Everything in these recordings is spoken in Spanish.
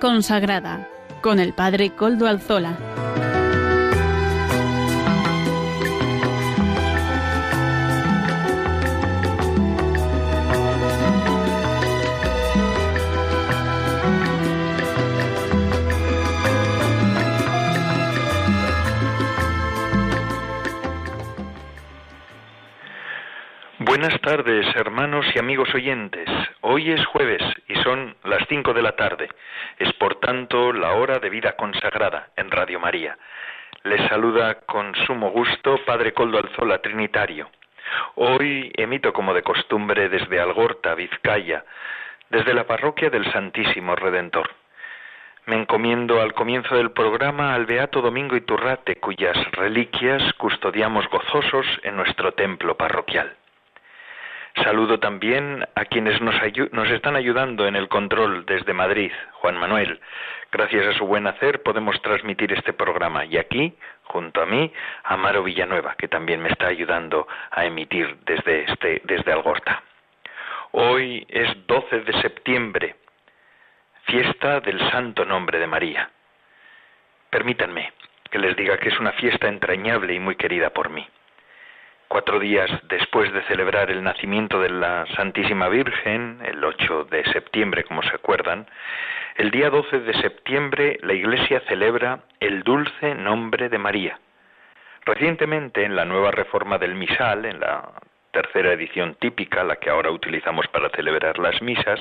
Consagrada con el Padre Coldo Alzola. Buenas tardes, hermanos y amigos oyentes. Hoy es jueves y son las cinco de la tarde. Por tanto la hora de vida consagrada en Radio María. Les saluda con sumo gusto Padre Coldo Alzola Trinitario. Hoy emito como de costumbre desde Algorta, Vizcaya, desde la parroquia del Santísimo Redentor. Me encomiendo al comienzo del programa al Beato Domingo Iturrate, cuyas reliquias custodiamos gozosos en nuestro templo parroquial. Saludo también a quienes nos, están ayudando en el control desde Madrid, Juan Manuel. Gracias a su buen hacer podemos transmitir este programa. Y aquí, junto a mí, Amaro Villanueva, que también me está ayudando a emitir desde, este, desde Algorta. Hoy es 12 de septiembre, fiesta del Santo Nombre de María. Permítanme que les diga que es una fiesta entrañable y muy querida por mí cuatro días después de celebrar el nacimiento de la Santísima Virgen, el 8 de septiembre, como se acuerdan, el día 12 de septiembre la Iglesia celebra el dulce nombre de María. Recientemente, en la nueva reforma del misal, en la tercera edición típica, la que ahora utilizamos para celebrar las misas,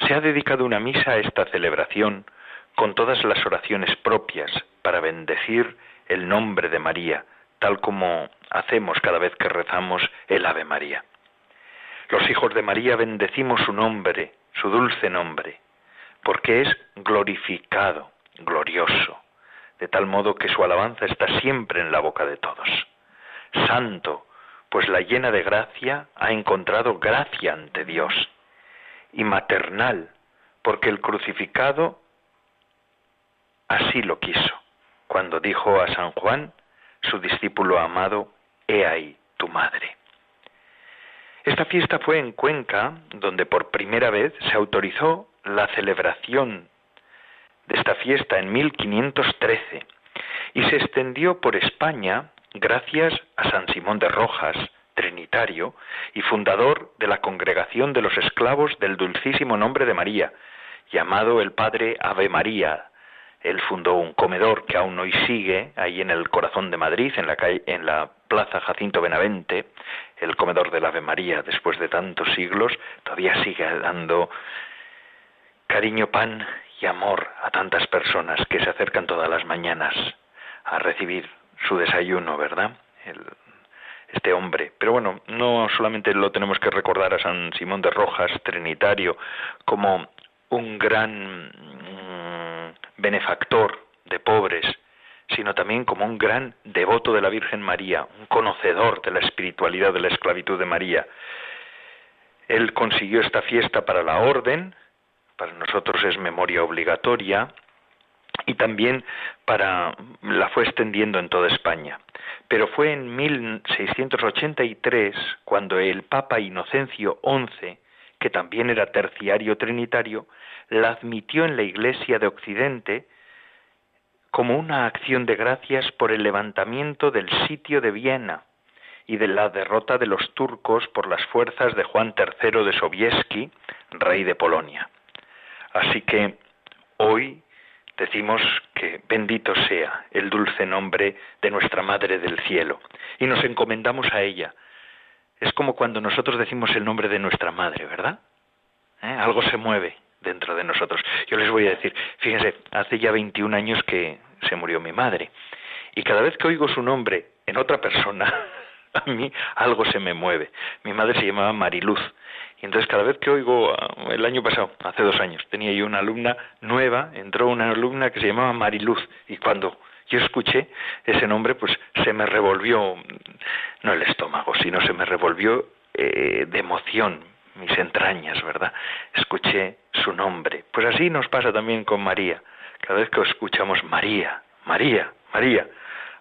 se ha dedicado una misa a esta celebración con todas las oraciones propias para bendecir el nombre de María, tal como hacemos cada vez que rezamos el Ave María. Los hijos de María bendecimos su nombre, su dulce nombre, porque es glorificado, glorioso, de tal modo que su alabanza está siempre en la boca de todos. Santo, pues la llena de gracia ha encontrado gracia ante Dios. Y maternal, porque el crucificado así lo quiso, cuando dijo a San Juan, su discípulo amado, He ahí tu madre. Esta fiesta fue en Cuenca, donde por primera vez se autorizó la celebración de esta fiesta en 1513 y se extendió por España gracias a San Simón de Rojas, trinitario y fundador de la Congregación de los Esclavos del Dulcísimo Nombre de María, llamado el Padre Ave María, él fundó un comedor que aún hoy sigue ahí en el corazón de Madrid, en la, calle, en la Plaza Jacinto Benavente, el comedor del Ave María, después de tantos siglos, todavía sigue dando cariño, pan y amor a tantas personas que se acercan todas las mañanas a recibir su desayuno, ¿verdad? este hombre. Pero bueno, no solamente lo tenemos que recordar a San Simón de Rojas, trinitario, como un gran benefactor de pobres, sino también como un gran devoto de la Virgen María, un conocedor de la espiritualidad de la esclavitud de María. Él consiguió esta fiesta para la orden, para nosotros es memoria obligatoria, y también para la fue extendiendo en toda España. Pero fue en 1683 cuando el Papa Inocencio XI, que también era terciario trinitario, la admitió en la Iglesia de Occidente como una acción de gracias por el levantamiento del sitio de Viena y de la derrota de los turcos por las fuerzas de Juan III de Sobieski, rey de Polonia. Así que hoy decimos que bendito sea el dulce nombre de nuestra Madre del Cielo y nos encomendamos a ella. Es como cuando nosotros decimos el nombre de nuestra Madre, ¿verdad? ¿Eh? Algo se mueve, dentro de nosotros. Yo les voy a decir, fíjense, hace ya 21 años que se murió mi madre y cada vez que oigo su nombre en otra persona, a mí algo se me mueve. Mi madre se llamaba Mariluz y entonces cada vez que oigo, ah, el año pasado, hace dos años, tenía yo una alumna nueva, entró una alumna que se llamaba Mariluz y cuando yo escuché ese nombre, pues se me revolvió, no el estómago, sino se me revolvió eh, de emoción, mis entrañas, ¿verdad? Escuché su nombre. Pues así nos pasa también con María. Cada vez que escuchamos María, María, María,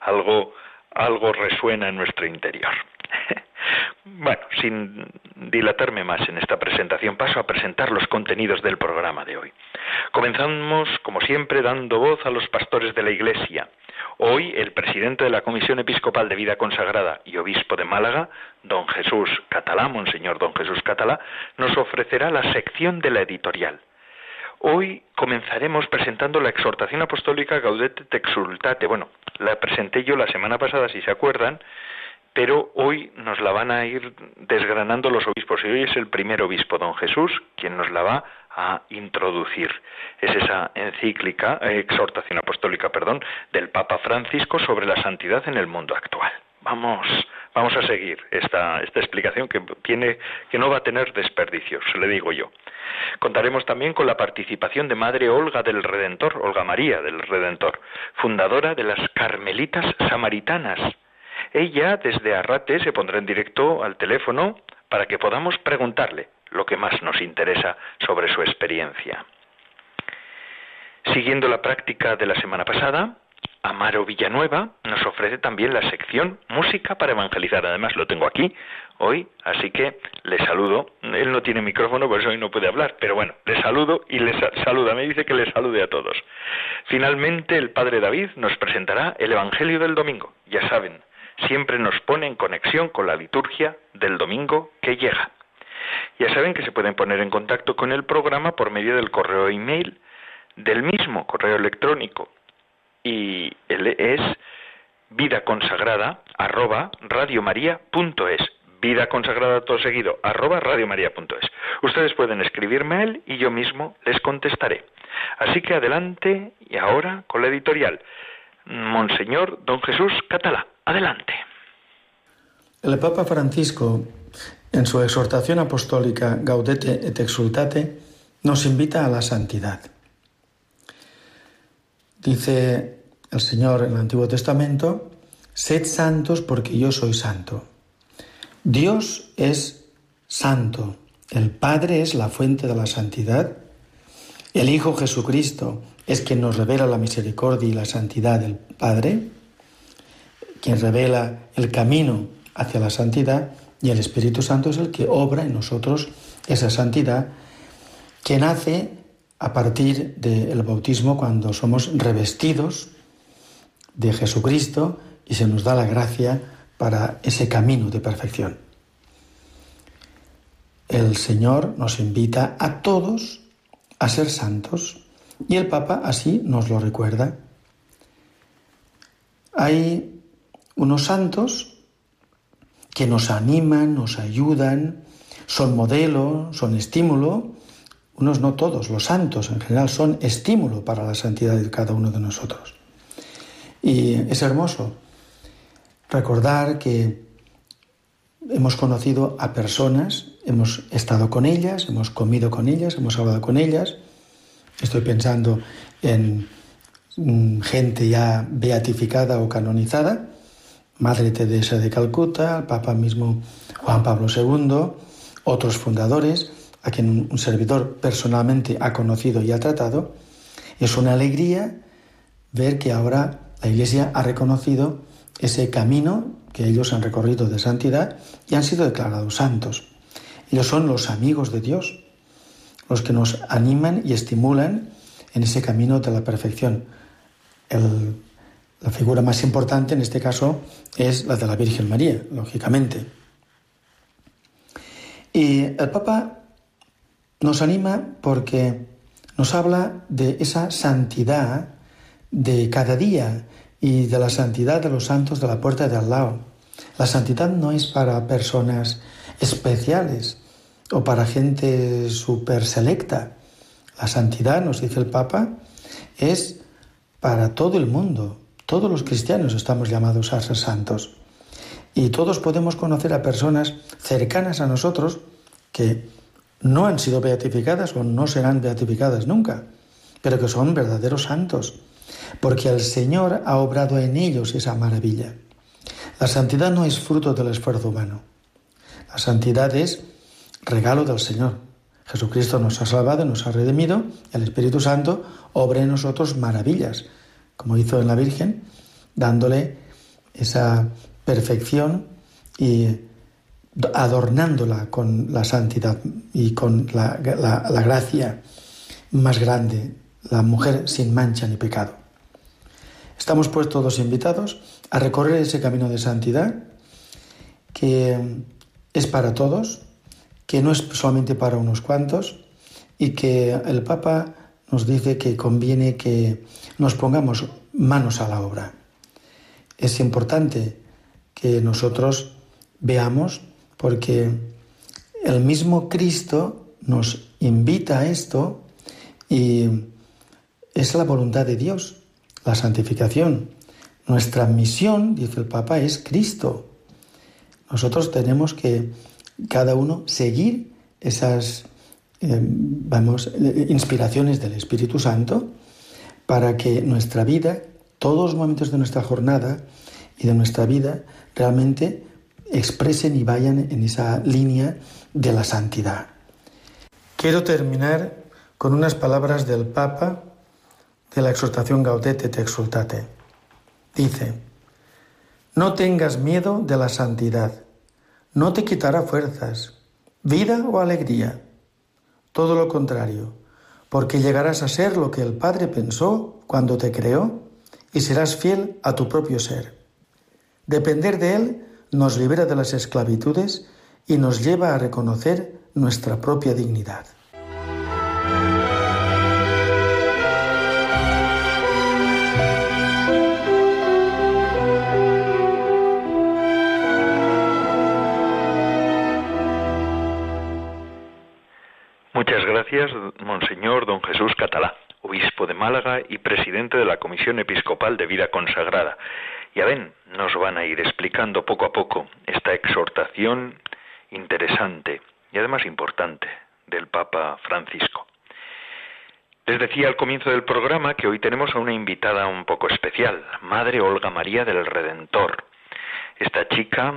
algo, algo resuena en nuestro interior. Bueno, sin dilatarme más en esta presentación, paso a presentar los contenidos del programa de hoy. Comenzamos, como siempre, dando voz a los pastores de la Iglesia. Hoy, el presidente de la Comisión Episcopal de Vida Consagrada y obispo de Málaga, don Jesús Catalá, Monseñor don Jesús Catalá, nos ofrecerá la sección de la editorial. Hoy comenzaremos presentando la exhortación apostólica Gaudete te exultate. Bueno, la presenté yo la semana pasada, si se acuerdan, pero hoy nos la van a ir desgranando los obispos y hoy es el primer obispo, don Jesús, quien nos la va a introducir. Es esa encíclica, exhortación apostólica, perdón, del Papa Francisco sobre la santidad en el mundo actual. Vamos, vamos a seguir esta, esta explicación que tiene, que no va a tener desperdicios, le digo yo. Contaremos también con la participación de Madre Olga del Redentor, Olga María del Redentor, fundadora de las Carmelitas Samaritanas, ella desde Arrate se pondrá en directo al teléfono para que podamos preguntarle lo que más nos interesa sobre su experiencia. Siguiendo la práctica de la semana pasada, Amaro Villanueva nos ofrece también la sección Música para Evangelizar. Además, lo tengo aquí hoy, así que le saludo. Él no tiene micrófono, por eso hoy no puede hablar, pero bueno, le saludo y le saluda. Me dice que le salude a todos. Finalmente, el Padre David nos presentará el Evangelio del Domingo. Ya saben, siempre nos pone en conexión con la liturgia del domingo que llega. Ya saben que se pueden poner en contacto con el programa por medio del correo email del mismo correo electrónico y es vida consagrada radiomaria.es vida consagrada todo seguido arroba radiomaria.es ustedes pueden escribirme a él y yo mismo les contestaré. Así que adelante y ahora con la editorial. Monseñor Don Jesús Catalá Adelante. El Papa Francisco, en su exhortación apostólica Gaudete et Exultate, nos invita a la santidad. Dice el Señor en el Antiguo Testamento, sed santos porque yo soy santo. Dios es santo, el Padre es la fuente de la santidad, el Hijo Jesucristo es quien nos revela la misericordia y la santidad del Padre, quien revela el camino hacia la santidad y el Espíritu Santo es el que obra en nosotros esa santidad que nace a partir del bautismo cuando somos revestidos de Jesucristo y se nos da la gracia para ese camino de perfección. El Señor nos invita a todos a ser santos y el Papa así nos lo recuerda. Hay unos santos que nos animan, nos ayudan, son modelo, son estímulo, unos no todos, los santos en general son estímulo para la santidad de cada uno de nosotros. Y es hermoso recordar que hemos conocido a personas, hemos estado con ellas, hemos comido con ellas, hemos hablado con ellas. Estoy pensando en mm, gente ya beatificada o canonizada, Madre Teresa de Calcuta, el Papa mismo Juan Pablo II, otros fundadores, a quien un servidor personalmente ha conocido y ha tratado. Es una alegría ver que ahora la Iglesia ha reconocido ese camino que ellos han recorrido de santidad y han sido declarados santos. Ellos son los amigos de Dios, los que nos animan y estimulan en ese camino de la perfección. El la figura más importante en este caso es la de la Virgen María, lógicamente. Y el Papa nos anima porque nos habla de esa santidad de cada día y de la santidad de los santos de la puerta de al lado. La santidad no es para personas especiales o para gente súper selecta. La santidad, nos dice el Papa, es para todo el mundo, todos los cristianos estamos llamados a ser santos. Y todos podemos conocer a personas cercanas a nosotros que no han sido beatificadas o no serán beatificadas nunca, pero que son verdaderos santos, porque el Señor ha obrado en ellos esa maravilla. La santidad no es fruto del esfuerzo humano. La santidad es regalo del Señor. Jesucristo nos ha salvado, nos ha redimido, el Espíritu Santo obra en nosotros maravillas como hizo en la Virgen, dándole esa perfección y adornándola con la santidad y con la, la gracia más grande, la mujer sin mancha ni pecado. Estamos pues todos invitados a recorrer ese camino de santidad que es para todos, que no es solamente para unos cuantos y que el Papa nos dice que conviene que nos pongamos manos a la obra. Es importante que nosotros veamos porque el mismo Cristo nos invita a esto y es la voluntad de Dios, la santificación. Nuestra misión, dice el Papa, es Cristo. Nosotros tenemos que cada uno seguir esas eh, vamos, inspiraciones del Espíritu Santo para que nuestra vida, todos los momentos de nuestra jornada y de nuestra vida realmente expresen y vayan en esa línea de la santidad. Quiero terminar con unas palabras del Papa de la exhortación Gaudete te exultate. Dice, no tengas miedo de la santidad, no te quitará fuerzas, vida o alegría, todo lo contrario, porque llegarás a ser lo que el Padre pensó cuando te creó y serás fiel a tu propio ser. Depender de Él nos libera de las esclavitudes y nos lleva a reconocer nuestra propia dignidad. Monseñor Don Jesús Catalá, obispo de Málaga y presidente de la Comisión Episcopal de Vida Consagrada. Ya ven, nos van a ir explicando poco a poco esta exhortación interesante y además importante del Papa Francisco. Les decía al comienzo del programa que hoy tenemos a una invitada un poco especial, Madre Olga María del Redentor. Esta chica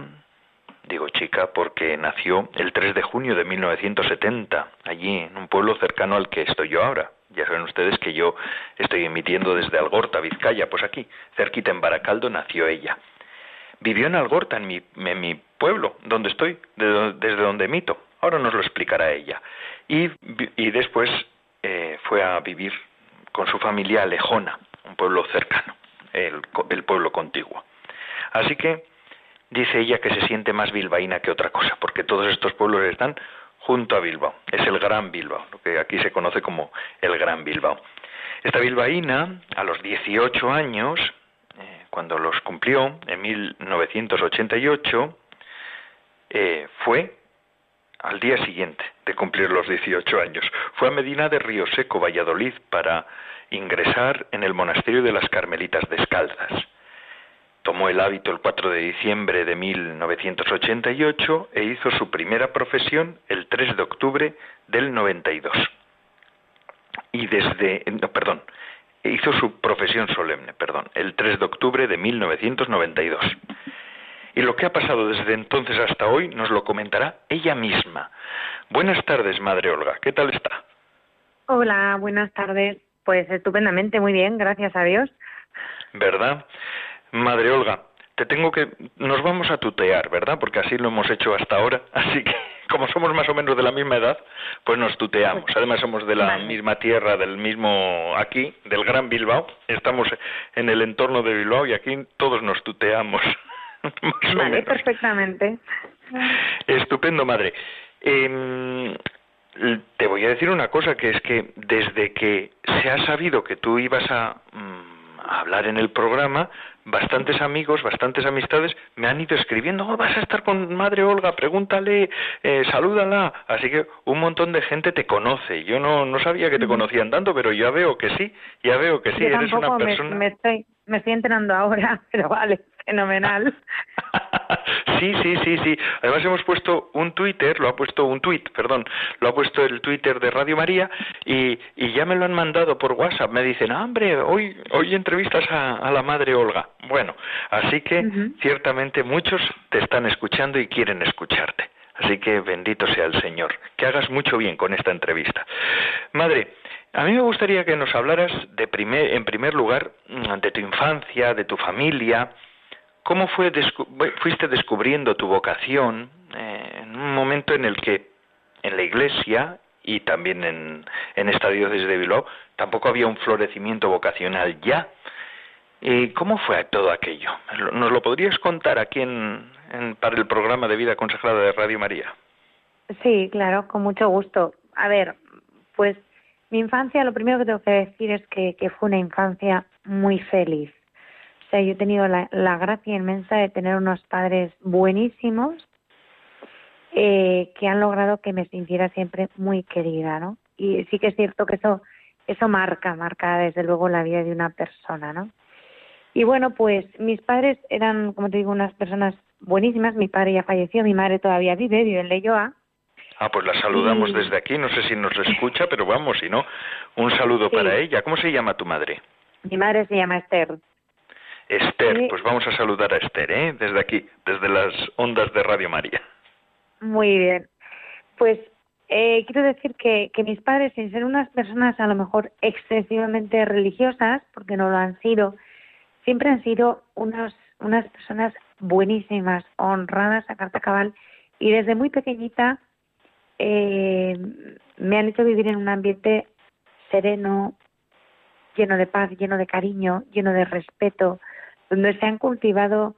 Digo chica porque nació el 3 de junio de 1970, allí en un pueblo cercano al que estoy yo ahora. Ya saben ustedes que yo estoy emitiendo desde Algorta, Vizcaya, pues aquí, cerquita en Baracaldo, nació ella. Vivió en Algorta, en mi, pueblo, donde estoy, desde donde emito. Ahora nos lo explicará ella. Y, y después eh, fue a vivir con su familia a Lejona, un pueblo cercano, el, el pueblo contiguo. Así que dice ella que se siente más bilbaína que otra cosa, porque todos estos pueblos están junto a Bilbao. Es el Gran Bilbao, lo que aquí se conoce como el Gran Bilbao. Esta bilbaína, a los 18 años, eh, cuando los cumplió, en 1988, eh, fue al día siguiente de cumplir los 18 años. Fue a Medina de Río Seco, Valladolid, para ingresar en el monasterio de las Carmelitas Descalzas. Tomó el hábito el 4 de diciembre de 1988 e hizo su primera profesión el 3 de octubre del 92. Y desde, perdón, hizo su profesión solemne, perdón, el 3 de octubre de 1992. Y lo que ha pasado desde entonces hasta hoy nos lo comentará ella misma. Buenas tardes, Madre Olga, ¿qué tal está? Hola, buenas tardes. Pues estupendamente, muy bien, gracias a Dios. ¿Verdad? Madre Olga, te tengo que nos vamos a tutear, ¿verdad? Porque así lo hemos hecho hasta ahora, así que como somos más o menos de la misma edad, pues nos tuteamos. Además somos de la misma tierra, del mismo aquí, del Gran Bilbao. Estamos en el entorno de Bilbao y aquí todos nos tuteamos. vale, perfectamente. Estupendo, madre. Eh, te voy a decir una cosa, que es que desde que se ha sabido que tú ibas a mm, hablar en el programa, bastantes amigos, bastantes amistades me han ido escribiendo, oh, vas a estar con Madre Olga, pregúntale, eh, salúdala. Así que un montón de gente te conoce. Yo no, no sabía que te conocían tanto, pero ya veo que sí, ya veo que sí, eres una persona... Me, estoy, me estoy enterando ahora, pero vale, fenomenal. sí, sí, sí, sí. Además hemos puesto un Twitter, lo ha puesto un tweet, perdón, lo ha puesto el Twitter de Radio María y, y ya me lo han mandado por WhatsApp. Me dicen, ah, hombre, hoy, hoy entrevistas a, a la madre Olga. Bueno, así que ciertamente muchos te están escuchando y quieren escucharte. Así que bendito sea el Señor. Que hagas mucho bien con esta entrevista. Madre, a mí me gustaría que nos hablaras de primer, en primer lugar de tu infancia, de tu familia, ¿Cómo fue fuiste descubriendo tu vocación eh, en un momento en el que en la iglesia y también en, en esta diócesis de Bilbao tampoco había un florecimiento vocacional ya? ¿Y cómo fue todo aquello? ¿Nos lo podrías contar aquí en, para el programa de Vida Consagrada de Radio María? Sí, claro, con mucho gusto. A ver, pues mi infancia, lo primero que tengo que decir es que, que fue una infancia muy feliz. O sea, yo he tenido la, la gracia inmensa de tener unos padres buenísimos eh, que han logrado que me sintiera siempre muy querida, ¿no? Y sí que es cierto que eso, eso marca, marca desde luego la vida de una persona, ¿no? Y bueno, pues mis padres eran, como te digo, unas personas buenísimas. Mi padre ya falleció, mi madre todavía vive, vive en Leyoa. Ah, pues la saludamos desde aquí. No sé si nos escucha, pero vamos, si no, un saludo para ella. ¿Cómo se llama tu madre? Mi madre se llama Esther. Esther, pues vamos a saludar a Esther, ¿eh? Desde aquí, desde las ondas de Radio María. Muy bien. Pues eh, quiero decir que, que mis padres, sin ser unas personas a lo mejor excesivamente religiosas, porque no lo han sido, siempre han sido unos, unas personas buenísimas, honradas a carta cabal y desde muy pequeñita eh, me han hecho vivir en un ambiente sereno, lleno de paz, lleno de cariño, lleno de respeto, donde se han cultivado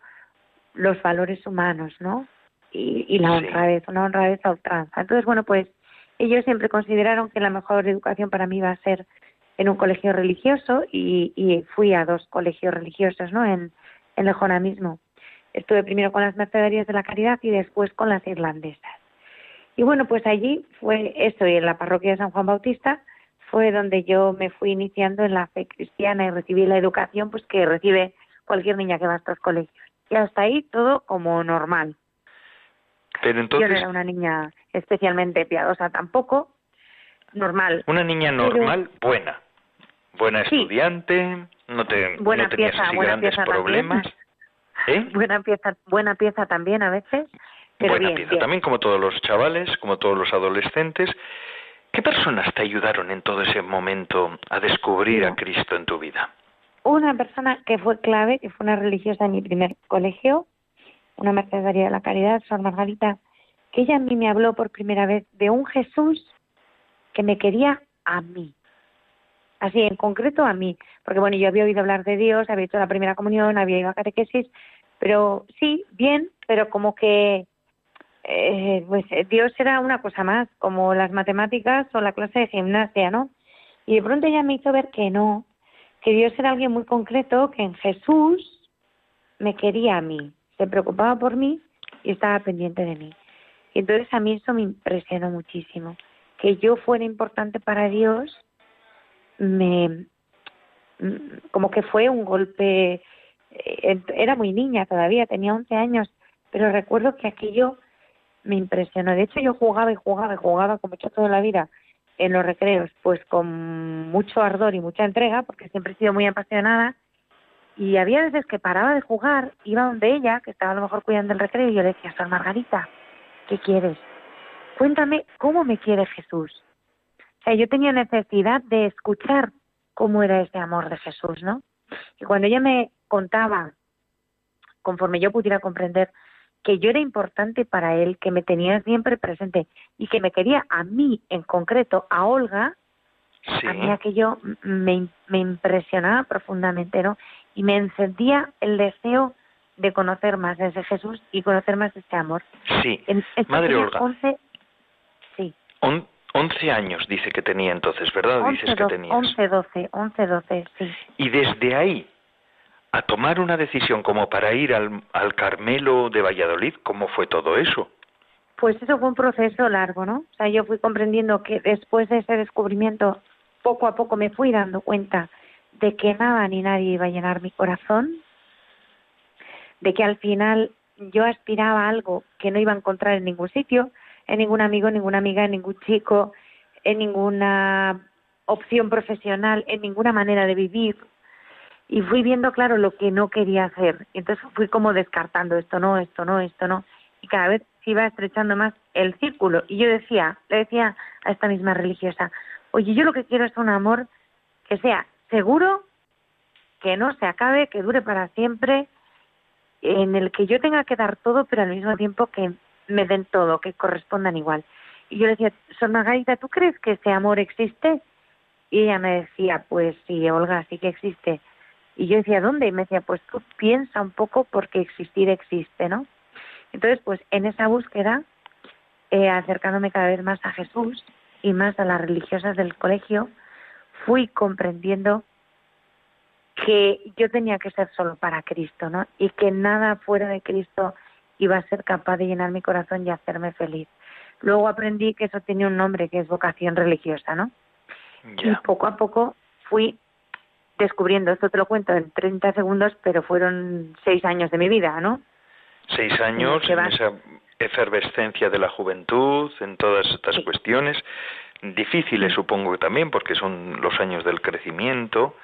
los valores humanos, ¿no? Y, y la honradez, una honradez a ultranza. Entonces, bueno, pues ellos siempre consideraron que la mejor educación para mí iba a ser en un colegio religioso y, y fui a dos colegios religiosos, ¿no? En, en Lejona mismo. Estuve primero con las Mercedarias de la Caridad y después con las irlandesas. Y bueno, pues allí fue eso, y en la parroquia de San Juan Bautista fue donde yo me fui iniciando en la fe cristiana y recibí la educación pues que recibe cualquier niña que va a estos colegios. Y hasta ahí todo como normal. Pero entonces... Yo no era una niña especialmente piadosa tampoco, normal. Una niña normal, buena buena estudiante, no te buena no tenías pieza, así buena grandes pieza problemas. ¿Eh? Buena pieza, buena pieza también a veces. Pero buena bien, pieza bien. también, como todos los chavales, como todos los adolescentes. ¿Qué personas te ayudaron en todo ese momento a descubrir a Cristo en tu vida? Una persona que fue clave, que fue una religiosa en mi primer colegio, una mercedaria de la caridad, Sor Margarita, que ella a mí me habló por primera vez de un Jesús que me quería a mí así en concreto a mí, porque bueno, yo había oído hablar de Dios, había hecho la primera comunión, había ido a catequesis, pero sí, bien, pero como que eh, pues Dios era una cosa más, como las matemáticas o la clase de gimnasia, ¿no? Y de pronto ella me hizo ver que no, que Dios era alguien muy concreto, que en Jesús me quería a mí, se preocupaba por mí y estaba pendiente de mí. Y entonces a mí eso me impresionó muchísimo, que yo fuera importante para Dios me como que fue un golpe eh, era muy niña todavía tenía 11 años pero recuerdo que aquello me impresionó de hecho yo jugaba y jugaba y jugaba como he hecho toda la vida en los recreos pues con mucho ardor y mucha entrega porque siempre he sido muy apasionada y había veces que paraba de jugar iba donde ella que estaba a lo mejor cuidando el recreo y yo le decía Sor Margarita ¿qué quieres? cuéntame cómo me quiere Jesús o sea, yo tenía necesidad de escuchar cómo era ese amor de Jesús, ¿no? Y cuando ella me contaba, conforme yo pudiera comprender, que yo era importante para él, que me tenía siempre presente y que me quería a mí en concreto, a Olga, Sí. a mí aquello me, me impresionaba profundamente, ¿no? Y me encendía el deseo de conocer más de ese Jesús y conocer más ese amor. Sí. En, Madre Olga. 11, sí, On- 11 años dice que tenía entonces, ¿verdad? 11, dices que 12, tenías. 11, 12, 11, 12, sí. Y desde ahí a tomar una decisión como para ir al, Carmelo de Valladolid, ¿cómo fue todo eso? Pues eso fue un proceso largo, ¿no? O sea, yo fui comprendiendo que después de ese descubrimiento, poco a poco me fui dando cuenta de que nada ni nadie iba a llenar mi corazón, de que al final yo aspiraba a algo que no iba a encontrar en ningún sitio, en ningún amigo, en ninguna amiga, en ningún chico, en ninguna opción profesional, en ninguna manera de vivir. Y fui viendo, claro, lo que no quería hacer. Y entonces fui como descartando esto no, esto no, esto no. Y cada vez se iba estrechando más el círculo. Y yo decía, le decía a esta misma religiosa, oye, yo lo que quiero es un amor que sea seguro, que no se acabe, que dure para siempre en el que yo tenga que dar todo, pero al mismo tiempo que me den todo, que correspondan igual. Y yo le decía, Sor Margarita, ¿tú crees que ese amor existe? Y ella me decía, pues sí, Olga, sí que existe. Y yo decía, ¿dónde? Y me decía, pues tú piensa un poco porque existir existe, ¿no? Entonces, pues en esa búsqueda, eh, acercándome cada vez más a Jesús y más a las religiosas del colegio, fui comprendiendo que yo tenía que ser solo para Cristo, ¿no? Y que nada fuera de Cristo iba a ser capaz de llenar mi corazón y hacerme feliz. Luego aprendí que eso tiene un nombre, que es vocación religiosa, ¿no? Y poco a poco fui descubriendo, esto te lo cuento en 30 segundos, pero fueron seis años de mi vida, ¿no? Seis años en esa efervescencia de la juventud, en todas estas cuestiones, difíciles supongo que también, porque son los años del crecimiento,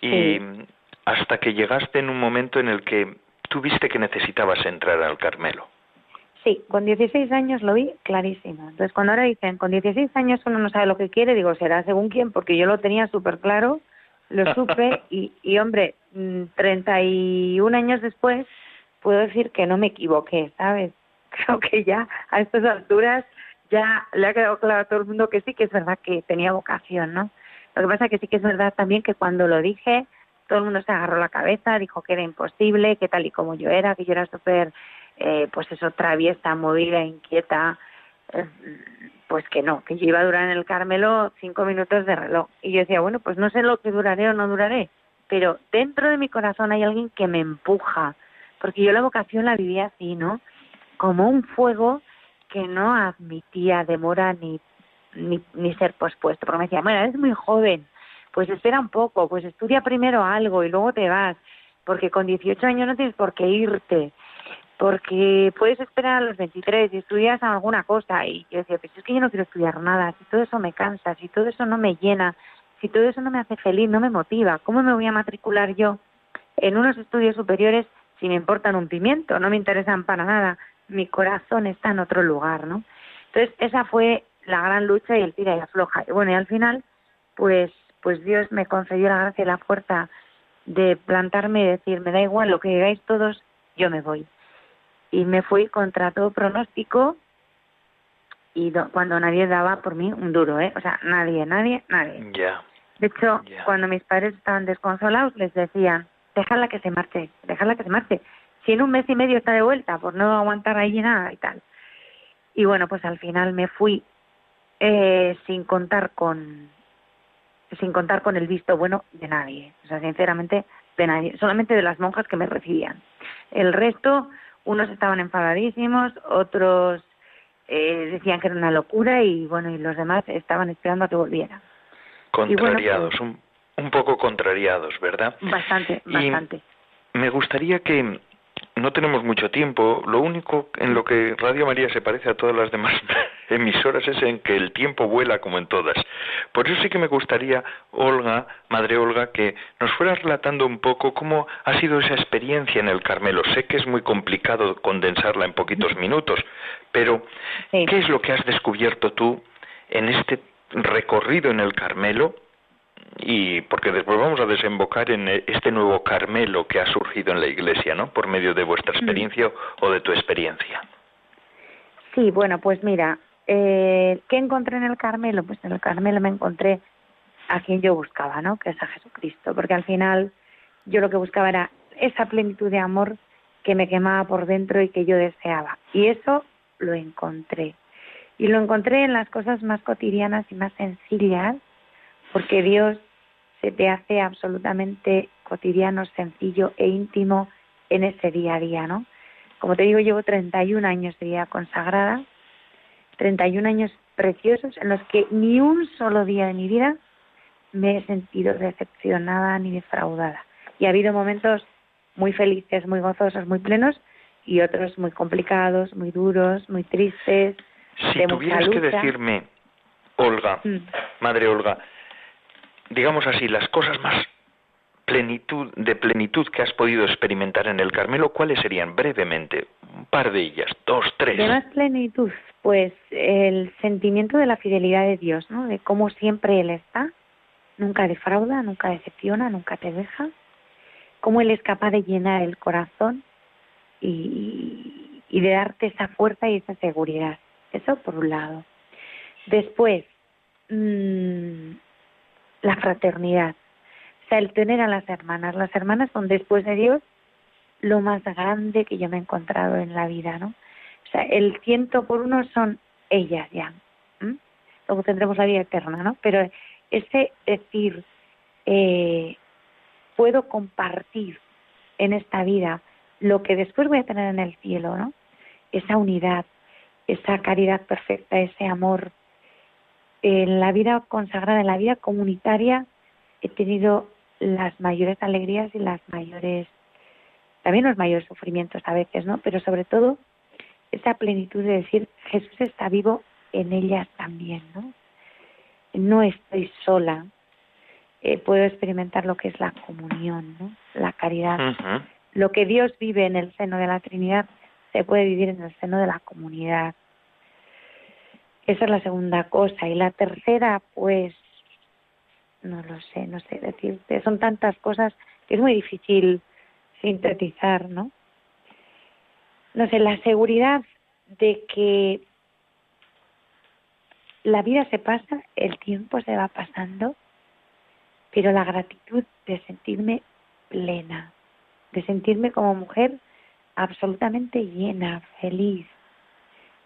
y hasta que llegaste en un momento en el que tuviste que necesitabas entrar al Carmelo. Sí, con 16 años lo vi clarísimo. Entonces, cuando ahora dicen, con 16 años uno no sabe lo que quiere, digo, será según quién, porque yo lo tenía súper claro, lo supe, y, y hombre, 31 mm, años después, puedo decir que no me equivoqué, ¿sabes? Creo que ya a estas alturas ya le ha quedado claro a todo el mundo que sí, que es verdad que tenía vocación, ¿no? Lo que pasa es que sí que es verdad también que cuando lo dije, todo el mundo se agarró la cabeza, dijo que era imposible, que tal y como yo era, que yo era súper eh, pues eso, traviesa, movida, inquieta, eh, pues que no, que yo iba a durar en el Carmelo cinco minutos de reloj. Y yo decía, bueno, pues no sé lo que duraré o no duraré, pero dentro de mi corazón hay alguien que me empuja, porque yo la vocación la vivía así, ¿no? Como un fuego que no admitía demora ni, ni, ni ser pospuesto, porque me decía, bueno, eres muy joven, pues espera un poco, pues estudia primero algo y luego te vas, porque con 18 años no tienes por qué irte porque puedes esperar a los 23 y estudias alguna cosa. Y yo decía, pues es que yo no quiero estudiar nada, si todo eso me cansa, si todo eso no me llena, si todo eso no me hace feliz, no me motiva, ¿cómo me voy a matricular yo en unos estudios superiores si me importan un pimiento, no me interesan para nada, mi corazón está en otro lugar, ¿no? Entonces esa fue la gran lucha y el tira y afloja. Y bueno, y al final, pues, pues Dios me concedió la gracia y la fuerza de plantarme y decir, me da igual lo que digáis todos, yo me voy y me fui contra todo pronóstico y cuando nadie daba por mí un duro, ¿eh? O sea, nadie, nadie, nadie. Ya. De hecho, cuando mis padres estaban desconsolados, les decían, déjala que se marche, déjala que se marche. Si en un mes y medio está de vuelta, por no aguantar ahí nada y tal. Y bueno, pues al final me fui eh, sin contar con sin contar con el visto bueno de nadie. O sea, sinceramente, de nadie. Solamente de las monjas que me recibían. El resto unos estaban enfadadísimos, otros eh, decían que era una locura y bueno, y los demás estaban esperando a que volviera. Contrariados, pues un, poco contrariados, ¿verdad? Bastante, bastante. Me gustaría que no tenemos mucho tiempo. Lo único en lo que Radio María se parece a todas las demás emisoras es en que el tiempo vuela como en todas. Por eso sí que me gustaría, Olga, Madre Olga, que nos fueras relatando un poco cómo ha sido esa experiencia en el Carmelo. Sé que es muy complicado condensarla en poquitos minutos, pero ¿qué es lo que has descubierto tú en este recorrido en el Carmelo y porque después vamos a desembocar en este nuevo Carmelo que ha surgido en la Iglesia, ¿no? Por medio de vuestra experiencia o de tu experiencia. Sí, bueno, pues mira, eh, ¿qué encontré en el Carmelo? Pues en el Carmelo me encontré a quien yo buscaba, ¿no? Que es a Jesucristo, porque al final yo lo que buscaba era esa plenitud de amor que me quemaba por dentro y que yo deseaba. Y eso lo encontré. Y lo encontré en las cosas más cotidianas y más sencillas porque Dios se te hace absolutamente cotidiano, sencillo e íntimo en ese día a día, ¿no? Como te digo, llevo 31 años de vida consagrada, 31 años preciosos en los que ni un solo día de mi vida me he sentido decepcionada ni defraudada. Y ha habido momentos muy felices, muy gozosos, muy plenos y otros muy complicados, muy duros, muy tristes. Si tuvieras que decirme, Olga, mm. Madre Olga, digamos así, las cosas más plenitud, de plenitud que has podido experimentar en el Carmelo, ¿cuáles serían brevemente? Un par de ellas, dos, tres. De más plenitud, pues el sentimiento de la fidelidad de Dios, ¿no? De cómo siempre Él está, nunca defrauda, nunca decepciona, nunca te deja, cómo Él es capaz de llenar el corazón y, y de darte esa fuerza y esa seguridad. Eso por un lado. Después, mmm, la fraternidad. O sea, el tener a las hermanas. Las hermanas son después de Dios lo más grande que yo me he encontrado en la vida, ¿no? O sea, el ciento por uno son ellas ya. Luego tendremos la vida eterna, ¿no? Pero ese decir, eh, puedo compartir en esta vida lo que después voy a tener en el cielo, ¿no? Esa unidad, esa caridad perfecta, ese amor. En la vida consagrada, en la vida comunitaria, he tenido las mayores alegrías y las mayores, también los mayores sufrimientos a veces, ¿no? Pero sobre todo esa plenitud de decir, Jesús está vivo en ellas también, ¿no? No estoy sola, eh, puedo experimentar lo que es la comunión, ¿no? La caridad. Lo que Dios vive en el seno de la Trinidad se puede vivir en el seno de la comunidad. Esa es la segunda cosa. Y la tercera, pues, no lo sé, no sé decirte. Son tantas cosas que es muy difícil sintetizar, ¿no? No sé, la seguridad de que la vida se pasa, el tiempo se va pasando, pero la gratitud de sentirme plena, de sentirme como mujer absolutamente llena, feliz,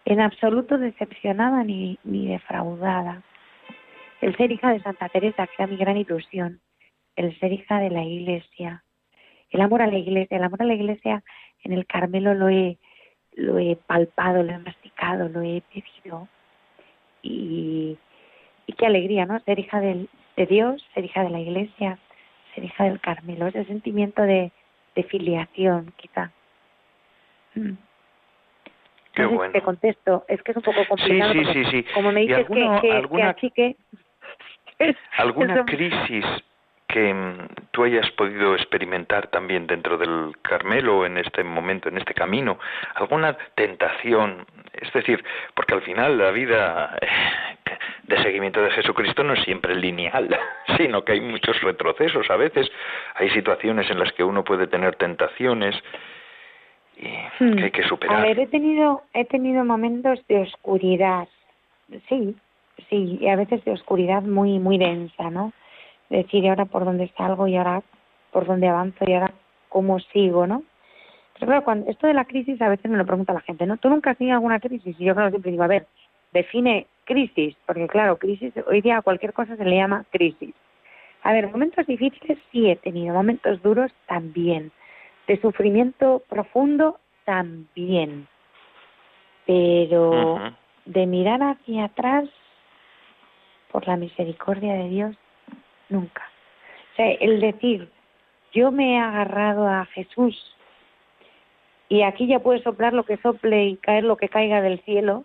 en absoluto decepcionada ni, ni defraudada. El ser hija de Santa Teresa, que era mi gran ilusión, el ser hija de la Iglesia, el amor a la Iglesia, el amor a la Iglesia en el Carmelo lo he, lo he palpado, lo he masticado, lo he pedido. Y, y qué alegría, ¿no? Ser hija de Dios, ser hija de la Iglesia, ser hija del Carmelo, ese sentimiento de, de filiación, quizá. Mm. Qué bueno. Te contesto, es que es un poco complicado. Sí, sí, sí, sí. Como me dices que, que, alguna, que. ¿Alguna crisis que mm, tú hayas podido experimentar también dentro del Carmelo en este momento, en este camino? ¿Alguna tentación? Es decir, porque al final la vida eh, de seguimiento de Jesucristo no es siempre lineal, sino que hay muchos retrocesos a veces. Hay situaciones en las que uno puede tener tentaciones y que hay que superar. Hmm. A ver, he tenido, he tenido momentos de oscuridad, sí, sí, y a veces de oscuridad muy, muy densa, ¿no? Decir, ¿y ahora por dónde salgo? ¿Y ahora por dónde avanzo? ¿Y ahora cómo sigo? ¿no? Pero claro, cuando, esto de la crisis a veces me lo pregunta la gente, ¿no? ¿Tú nunca has tenido alguna crisis? Y yo claro, siempre digo, a ver, define crisis, porque claro, crisis, hoy día a cualquier cosa se le llama crisis. A ver, momentos difíciles sí he tenido, momentos duros también, de sufrimiento profundo también, pero de mirar hacia atrás por la misericordia de Dios, nunca. O sea, el decir, yo me he agarrado a Jesús y aquí ya puede soplar lo que sople y caer lo que caiga del cielo,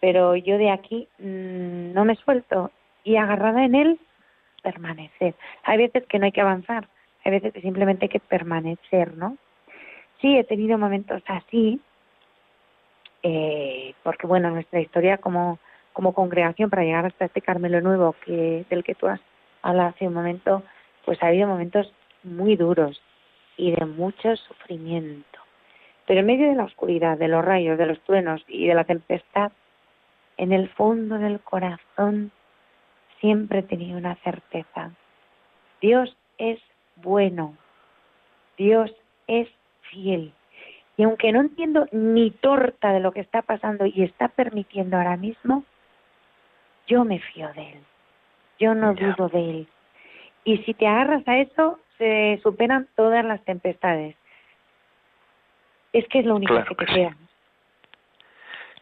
pero yo de aquí mmm, no me suelto y agarrada en Él, permanecer. Hay veces que no hay que avanzar, hay veces que simplemente hay que permanecer, ¿no? Sí, he tenido momentos así, eh, porque bueno, nuestra historia como, como congregación para llegar hasta este Carmelo Nuevo que del que tú has hablado hace un momento, pues ha habido momentos muy duros y de mucho sufrimiento. Pero en medio de la oscuridad, de los rayos, de los truenos y de la tempestad, en el fondo del corazón siempre tenido una certeza. Dios es bueno. Dios es fiel. Y aunque no entiendo ni torta de lo que está pasando y está permitiendo ahora mismo, yo me fío de Él. Yo no Ya. dudo de Él. Y si te agarras a eso, se superan todas las tempestades. Es que es lo único Claro que te que sí. queda.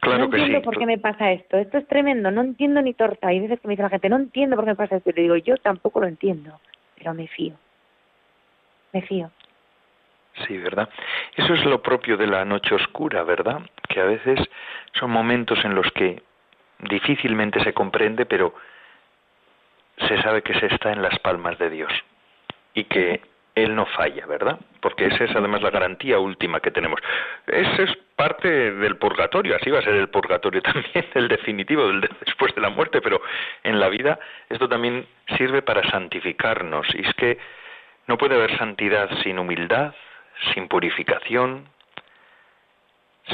Claro no que entiendo sí. por qué me pasa esto. Esto es tremendo. No entiendo ni torta. Hay veces que me dice la gente, no entiendo por qué me pasa esto. Y le digo, yo tampoco lo entiendo, pero me fío. Sí, ¿verdad? Eso es lo propio de la noche oscura, ¿verdad? Que a veces son momentos en los que difícilmente se comprende, pero se sabe que se está en las palmas de Dios y que Él no falla, ¿verdad? Porque esa es además la garantía última que tenemos. Ese es parte del purgatorio, así va a ser el purgatorio también, el definitivo, del de después de la muerte, pero en la vida esto también sirve para santificarnos. Y es que no puede haber santidad sin humildad, sin purificación,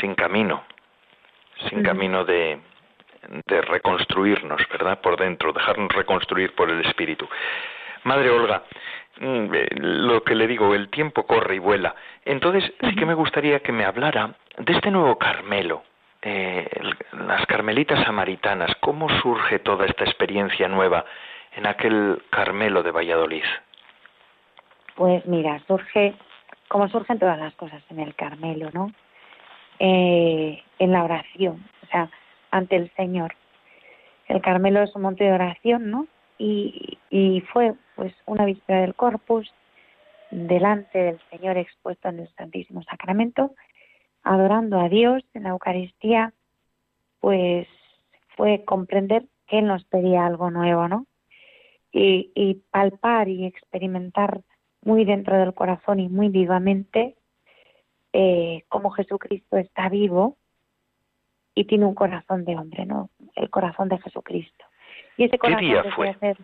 sin camino, sin camino de, de reconstruirnos, ¿verdad? Por dentro, dejarnos reconstruir por el espíritu. Madre Olga, mm, eh, lo que le digo, el tiempo corre y vuela. Entonces, sí que me gustaría que me hablara de este nuevo Carmelo, eh, las Carmelitas Samaritanas. ¿Cómo surge toda esta experiencia nueva en aquel Carmelo de Valladolid? Pues mira, surge como surgen todas las cosas en el Carmelo, ¿no? Eh, en la oración, o sea, ante el Señor. El Carmelo es un monte de oración, ¿no? Y, y fue pues una víspera del Corpus delante del Señor expuesto en el Santísimo Sacramento, adorando a Dios en la Eucaristía, pues fue comprender que Él nos pedía algo nuevo, ¿no? Y, y palpar y experimentar muy dentro del corazón y muy vivamente eh, cómo Jesucristo está vivo y tiene un corazón de hombre, ¿no? El corazón de Jesucristo. Y ese corazón ¿Qué día fue? ser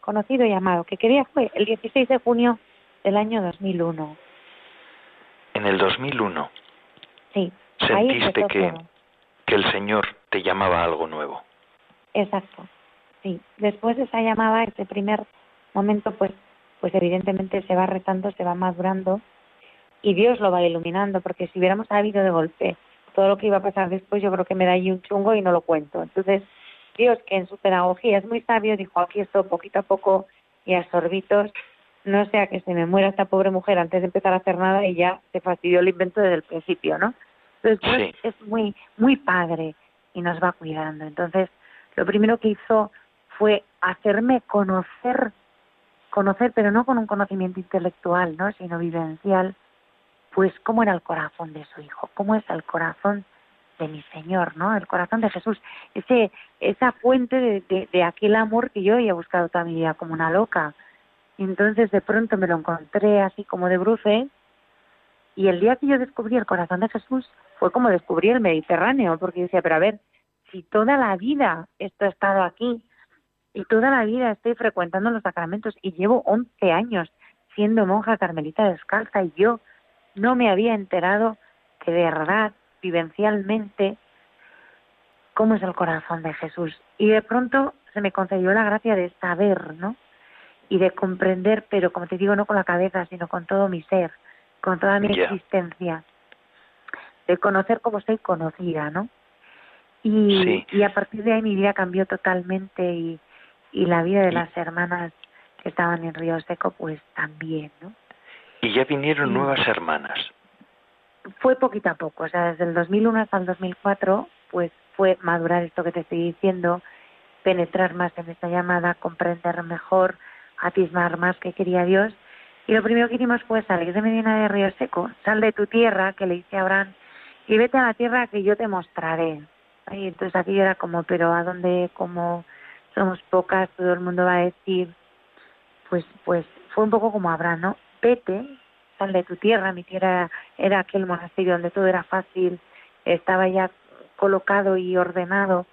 conocido y amado. ¿Qué día fue? El 16 de junio del año 2001. En el 2001. Sí. Sentiste que, que el Señor te llamaba a algo nuevo. Exacto. Sí. Después de esa llamada, ese primer momento, pues, pues evidentemente se va retando, se va madurando y Dios lo va iluminando, porque si hubiéramos sabido de golpe todo lo que iba a pasar después, yo creo que me da ahí un chungo y no lo cuento. Entonces, Dios, que en su pedagogía es muy sabio, dijo aquí esto poquito a poco y a sorbitos, no sea que se me muera esta pobre mujer antes de empezar a hacer nada y ya se fastidió el invento desde el principio, ¿no? Entonces, Dios es muy, muy padre y nos va cuidando. Entonces, lo primero que hizo fue hacerme conocer, conocer, pero no con un conocimiento intelectual, ¿no? Sino vivencial, pues cómo era el corazón de su hijo, cómo es el corazón de mi Señor, ¿no? El corazón de Jesús, ese, esa fuente de, aquel amor que yo había buscado toda mi vida como una loca. Entonces de pronto me lo encontré así como de bruce y el día que yo descubrí el corazón de Jesús fue como descubrí el Mediterráneo, porque yo decía, pero a ver, si toda la vida esto ha estado aquí y toda la vida estoy frecuentando los sacramentos y llevo 11 años siendo monja carmelita descalza y yo no me había enterado que de verdad, vivencialmente, cómo es el corazón de Jesús. Y de pronto se me concedió la gracia de saber, ¿no? Y de comprender, pero como te digo, no con la cabeza, sino con todo mi ser, con toda mi existencia. De conocer cómo soy conocida, ¿no? Y, y a partir de ahí mi vida cambió totalmente y, y la vida de las hermanas que estaban en Río Seco, pues también, ¿no? Y ya vinieron nuevas hermanas. Fue poquito a poco, o sea, desde el 2001 hasta el 2004, pues fue madurar esto que te estoy diciendo, penetrar más en esta llamada, comprender mejor, atismar más que quería Dios. Y lo primero que hicimos fue salir de Medina de Río Seco, sal de tu tierra, que le dice a Abraham, y vete a la tierra que yo te mostraré. Y entonces aquí era como, pero ¿a dónde? Como somos pocas, todo el mundo va a decir, pues, pues fue un poco como Abraham, ¿no? vete, sal de tu tierra, mi tierra era aquel monasterio donde todo era fácil, estaba ya colocado y ordenado,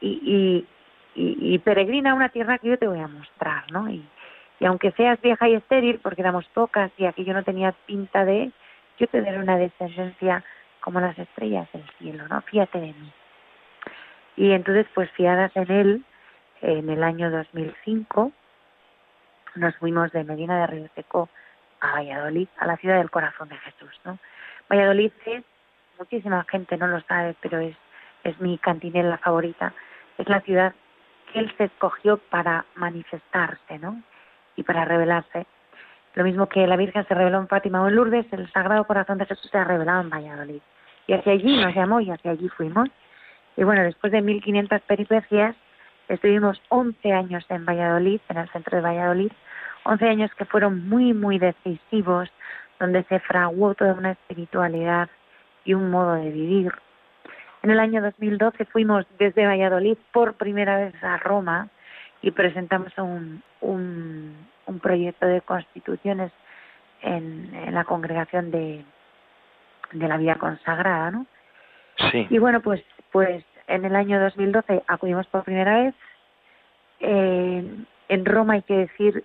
y, y, y, peregrina a una tierra que yo te voy a mostrar, ¿no? Y, y aunque seas vieja y estéril, porque éramos pocas y aquí yo no tenía pinta de, yo te daré una descendencia como las estrellas del cielo, ¿no? Fíjate de mí. Y entonces, pues fiadas en él, en el año 2005, nos fuimos de Medina de Río Seco a Valladolid, a la ciudad del corazón de Jesús, ¿no? Valladolid es, muchísima gente no lo sabe, pero es, es mi cantinela favorita, es la ciudad que él se escogió para manifestarse, ¿no? Y para revelarse. Lo mismo que la Virgen se reveló en Fátima o en Lourdes, el Sagrado Corazón de Jesús se ha revelado en Valladolid. Y hacia allí nos llamó y hacia allí fuimos. Y bueno, después de 1500 peripecias, estuvimos 11 años en Valladolid, en el centro de Valladolid, 11 años que fueron muy, muy decisivos, donde se fraguó toda una espiritualidad y un modo de vivir. En el año 2012 fuimos desde Valladolid por primera vez a Roma y presentamos un, un, un proyecto de constituciones en, en la congregación de, de la vida consagrada, ¿no? Sí. Y bueno, pues, pues en el año 2012 acudimos por primera vez. Eh, en Roma hay que decir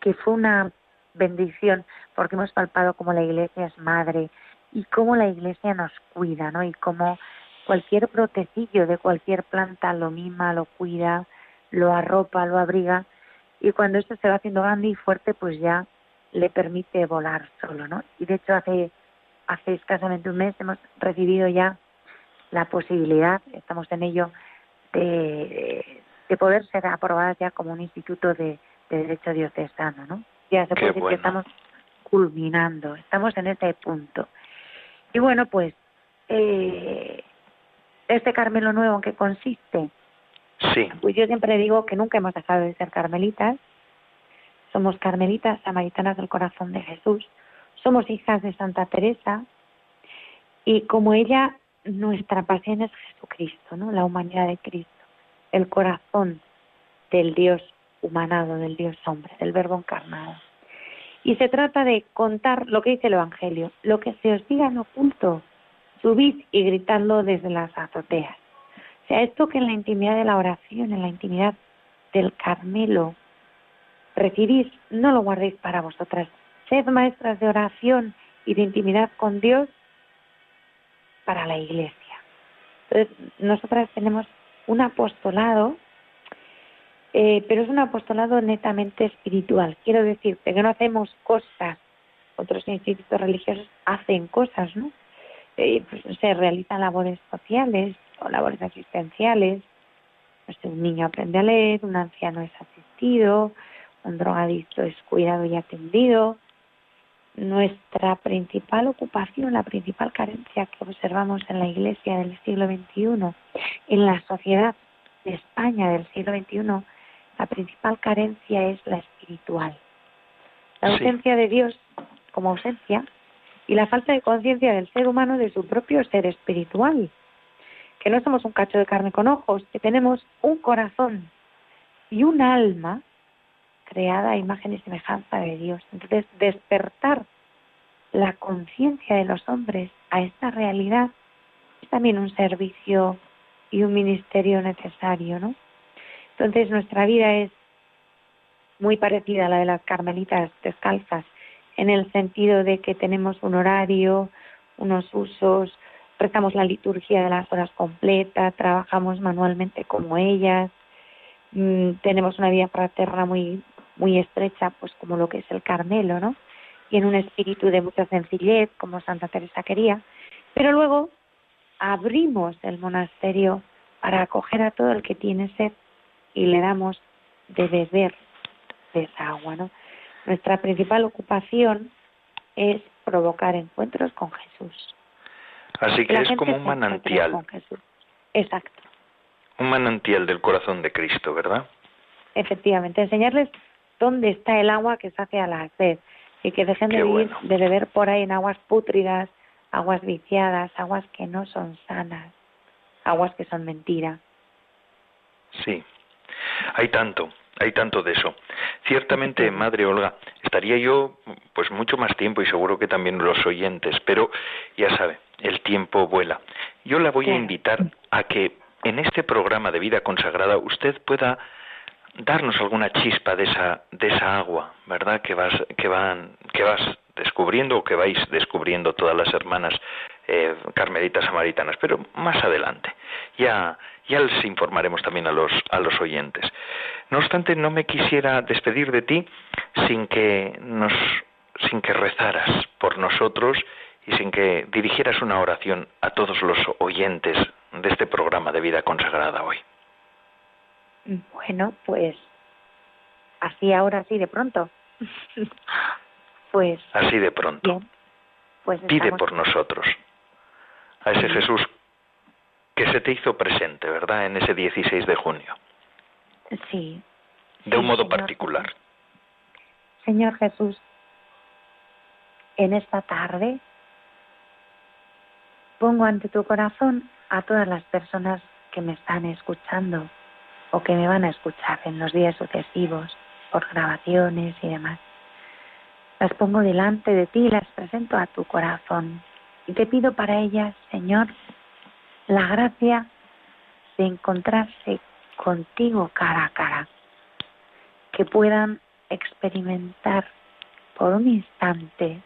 que fue una bendición porque hemos palpado como la iglesia es madre, y cómo la iglesia nos cuida, ¿no? Y cómo cualquier brotecillo de cualquier planta lo mima, lo cuida, lo arropa, lo abriga y cuando esto se va haciendo grande y fuerte pues ya le permite volar solo, ¿no? Y de hecho hace hace escasamente un mes hemos recibido ya la posibilidad, estamos en ello, de, de poder ser aprobadas ya como un instituto de, derecho diocesano, ¿no? Ya se puede decir que estamos culminando, estamos en ese punto. Y bueno, pues eh, este Carmelo Nuevo, ¿en qué consiste? Sí. Pues yo siempre digo que nunca hemos dejado de ser carmelitas. Somos carmelitas samaritanas del corazón de Jesús. Somos hijas de Santa Teresa. Y como ella, nuestra pasión es Jesucristo, ¿no? La humanidad de Cristo. El corazón del Dios humanado, del Dios hombre, del verbo encarnado. Y se trata de contar lo que dice el Evangelio, lo que se os diga en oculto, subid y gritadlo desde las azoteas. O sea, esto que en la intimidad de la oración, en la intimidad del Carmelo, recibís, no lo guardéis para vosotras. Sed maestras de oración y de intimidad con Dios para la iglesia. Entonces, nosotras tenemos un apostolado, eh, pero es un apostolado netamente espiritual. Quiero decir que no hacemos cosas, otros institutos religiosos hacen cosas, ¿no? Eh, pues, se realizan labores sociales o labores asistenciales. Pues, un niño aprende a leer, un anciano es asistido, un drogadicto es cuidado y atendido. Nuestra principal ocupación, la principal carencia que observamos en la Iglesia del siglo XXI, en la sociedad de España del siglo XXI, la principal carencia es la espiritual. La ausencia de Dios como ausencia y la falta de conciencia del ser humano de su propio ser espiritual. Que no somos un cacho de carne con ojos, que tenemos un corazón y un alma creada a imagen y semejanza de Dios. Entonces, despertar la conciencia de los hombres a esta realidad es también un servicio y un ministerio necesario, ¿no? Entonces, nuestra vida es muy parecida a la de las carmelitas descalzas, en el sentido de que tenemos un horario, unos usos, rezamos la liturgia de las horas completas, trabajamos manualmente como ellas, mm, tenemos una vida fraterna muy muy estrecha, pues como lo que es el Carmelo, ¿no? Y en un espíritu de mucha sencillez, como Santa Teresa quería. Pero luego abrimos el monasterio para acoger a todo el que tiene sed y le damos de beber de esa agua, ¿no? Nuestra principal ocupación es provocar encuentros con Jesús. Así que es como un manantial. Exacto. Un manantial del corazón de Cristo, ¿verdad? Efectivamente, enseñarles dónde está el agua que sacia la sed y que dejen de, vivir, de beber por ahí en aguas pútridas, aguas viciadas, aguas que no son sanas, aguas que son mentira. Sí, hay tanto, hay tanto de eso. Ciertamente, Madre Olga, estaría yo pues mucho más tiempo y seguro que también los oyentes, pero ya sabe, el tiempo vuela. Yo la voy a invitar a que en este programa de vida consagrada usted pueda darnos alguna chispa de esa de esa agua, ¿verdad? Que vas que van que vas descubriendo o que vais descubriendo todas las hermanas eh, carmelitas samaritanas, pero más adelante. Ya ya les informaremos también a los a los oyentes. No obstante, no me quisiera despedir de ti sin que nos sin que rezaras por nosotros y sin que dirigieras una oración a todos los oyentes de este programa de vida consagrada hoy. Bueno, pues así ahora, así de pronto. pues. Así de pronto. pues Pide por nosotros. A ese Jesús que se te hizo presente, ¿verdad? En ese 16 de junio. Sí. De un modo particular. Señor Jesús, en esta tarde pongo ante tu corazón a todas las personas que me están escuchando o que me van a escuchar en los días sucesivos por grabaciones y demás. Las pongo delante de ti y las presento a tu corazón. Y te pido para ellas, Señor, la gracia de encontrarse contigo cara a cara, que puedan experimentar por un instante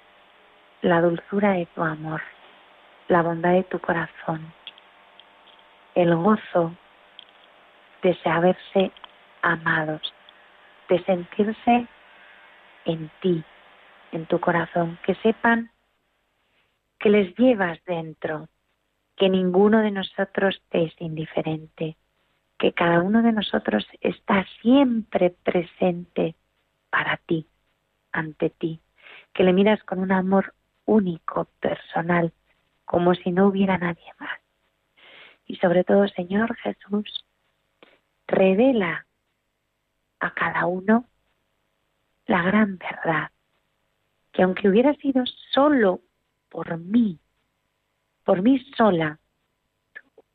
la dulzura de tu amor, la bondad de tu corazón, el gozo de saberse amados, de sentirse en ti, en tu corazón, que sepan que les llevas dentro, que ninguno de nosotros es indiferente, que cada uno de nosotros está siempre presente para ti, ante ti, que le miras con un amor único, personal, como si no hubiera nadie más. Y sobre todo, Señor Jesús, revela a cada uno la gran verdad, que aunque hubiera sido solo por mí, por mí sola,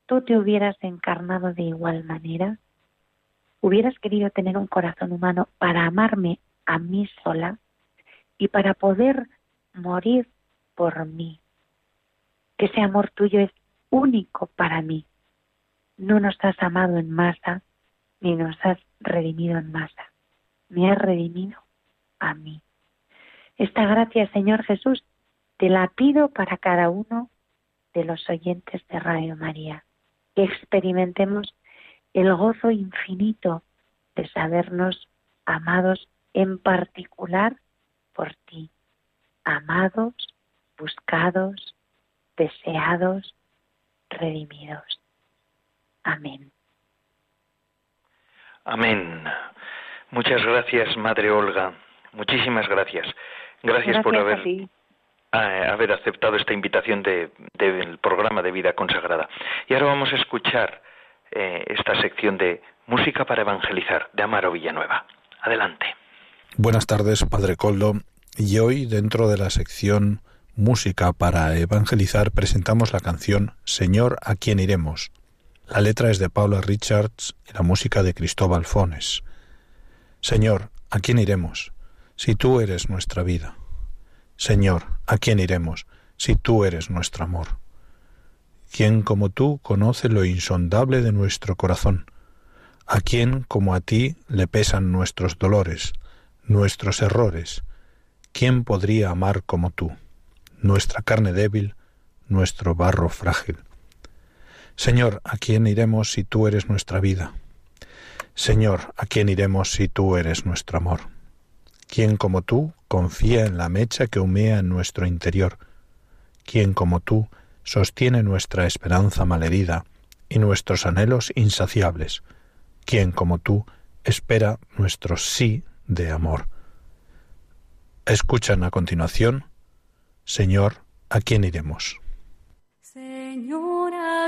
tú te hubieras encarnado de igual manera, hubieras querido tener un corazón humano para amarme a mí sola y para poder morir por mí. Que ese amor tuyo es único para mí. No nos has amado en masa, ni nos has redimido en masa. Me has redimido a mí. Esta gracia, Señor Jesús, te la pido para cada uno de los oyentes de Radio María, que experimentemos el gozo infinito de sabernos amados en particular por ti, amados, buscados, deseados, redimidos. Amén. Amén. Muchas gracias, Madre Olga. Muchísimas gracias. Gracias, por haber, haber aceptado esta invitación del programa de Vida Consagrada. Y ahora vamos a escuchar eh, esta sección de Música para Evangelizar de Amaro Villanueva. Adelante. Buenas tardes, Padre Coldo. Y hoy, dentro de la sección Música para Evangelizar, presentamos la canción Señor, ¿a quién iremos? La letra es de Paula Richards y la música de Cristóbal Fones. Señor, ¿a quién iremos? Si tú eres nuestra vida. Señor, ¿a quién iremos? Si tú eres nuestro amor. ¿Quién como tú conoce lo insondable de nuestro corazón? ¿A quién como a ti le pesan nuestros dolores, nuestros errores? ¿Quién podría amar como tú? Nuestra carne débil, nuestro barro frágil. Señor, ¿a quién iremos si tú eres nuestra vida? Señor, ¿a quién iremos si tú eres nuestro amor? ¿Quién como tú confía en la mecha que humea en nuestro interior? ¿Quién como tú sostiene nuestra esperanza malherida y nuestros anhelos insaciables? ¿Quién como tú espera nuestro sí de amor? Escuchan a continuación, Señor, ¿a quién iremos?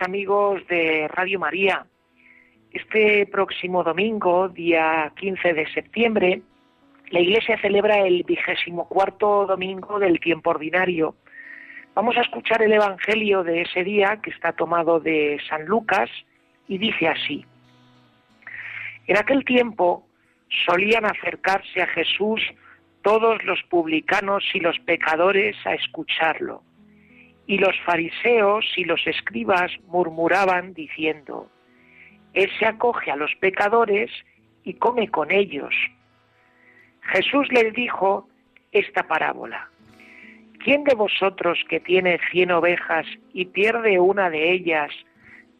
Amigos de Radio María. Este próximo domingo, día 15 de septiembre, la Iglesia celebra el vigésimo cuarto domingo del tiempo ordinario. Vamos a escuchar el Evangelio de ese día que está tomado de San Lucas y dice así. En aquel tiempo solían acercarse a Jesús todos los publicanos y los pecadores a escucharlo. Y los fariseos y los escribas murmuraban diciendo, Él se acoge a los pecadores y come con ellos. Jesús les dijo esta parábola. ¿Quién de vosotros que tiene cien ovejas y pierde una de ellas,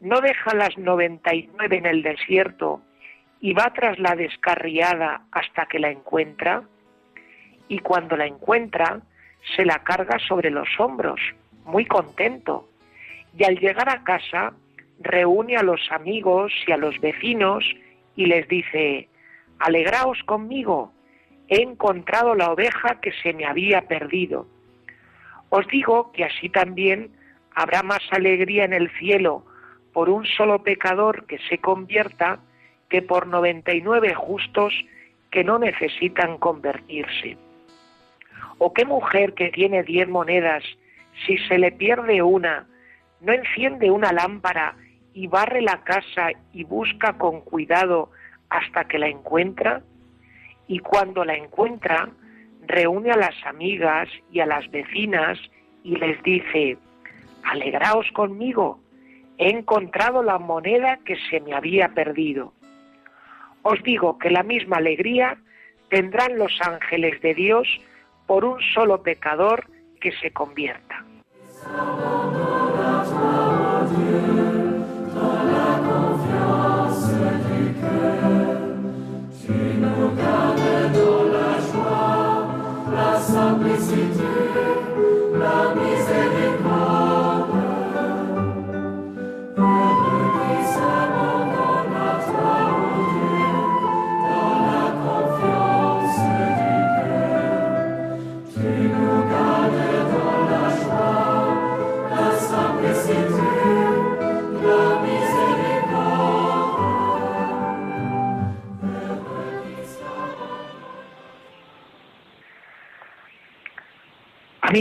no deja las noventa y nueve en el desierto y va tras la descarriada hasta que la encuentra? Y cuando la encuentra, se la carga sobre los hombros, muy contento. Y al llegar a casa, reúne a los amigos y a los vecinos y les dice, alegraos conmigo, he encontrado la oveja que se me había perdido. Os digo que así también habrá más alegría en el cielo por un solo pecador que se convierta que por noventa y nueve justos que no necesitan convertirse. ¿O qué mujer que tiene diez monedas, si se le pierde una, no enciende una lámpara y barre la casa y busca con cuidado hasta que la encuentra? Y cuando la encuentra, reúne a las amigas y a las vecinas y les dice, alegraos conmigo, he encontrado la moneda que se me había perdido. Os digo que la misma alegría tendrán los ángeles de Dios por un solo pecador que se convierta. Dieu.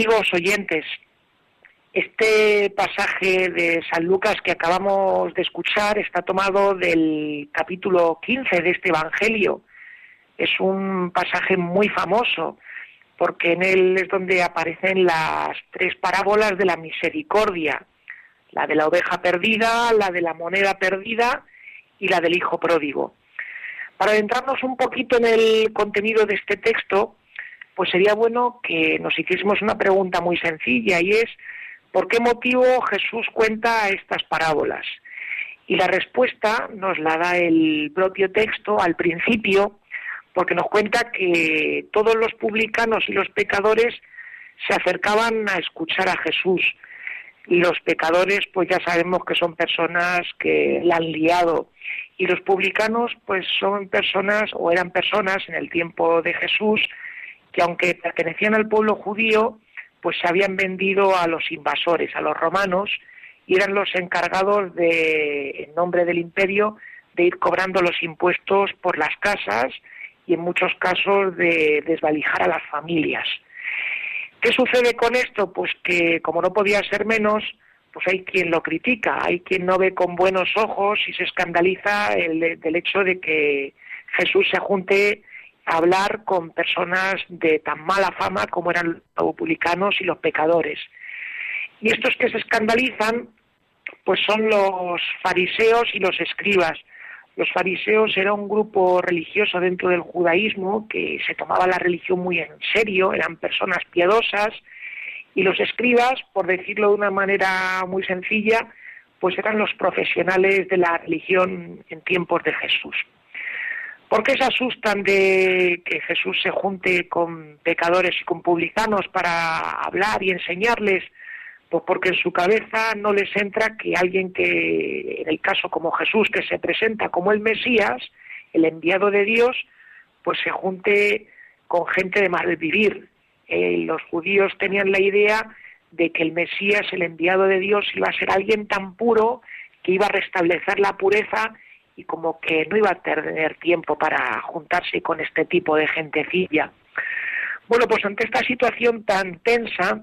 Amigos oyentes, este pasaje de San Lucas que acabamos de escuchar está tomado del capítulo 15 de este Evangelio. Es un pasaje muy famoso porque en él es donde aparecen las tres parábolas de la misericordia, la de la oveja perdida, la de la moneda perdida y la del hijo pródigo. Para adentrarnos un poquito en el contenido de este texto, pues sería bueno que nos hiciésemos una pregunta muy sencilla y es ¿por qué motivo Jesús cuenta estas parábolas? Y la respuesta nos la da el propio texto al principio, porque nos cuenta que todos los publicanos y los pecadores se acercaban a escuchar a Jesús. Y los pecadores, pues ya sabemos que son personas que la han liado. Y los publicanos, pues son personas, o eran personas en el tiempo de Jesús, que aunque pertenecían al pueblo judío, pues se habían vendido a los invasores, a los romanos, y eran los encargados de, en nombre del imperio, de ir cobrando los impuestos por las casas y en muchos casos de desvalijar a las familias. ¿Qué sucede con esto? Pues que como no podía ser menos, pues hay quien lo critica, hay quien no ve con buenos ojos y se escandaliza el, del hecho de que Jesús se junte hablar con personas de tan mala fama como eran los publicanos y los pecadores. Y estos que se escandalizan, pues son los fariseos y los escribas. Los fariseos era un grupo religioso dentro del judaísmo que se tomaba la religión muy en serio, eran personas piadosas, y los escribas, por decirlo de una manera muy sencilla, pues eran los profesionales de la religión en tiempos de Jesús. ¿Por qué se asustan de que Jesús se junte con pecadores y con publicanos para hablar y enseñarles? Pues porque en su cabeza no les entra que alguien que, en el caso como Jesús, que se presenta como el Mesías, el enviado de Dios, pues se junte con gente de mal vivir. Eh, los judíos tenían la idea de que el Mesías, el enviado de Dios, iba a ser alguien tan puro que iba a restablecer la pureza y como que no iba a tener tiempo para juntarse con este tipo de gentecilla. Bueno, pues ante esta situación tan tensa,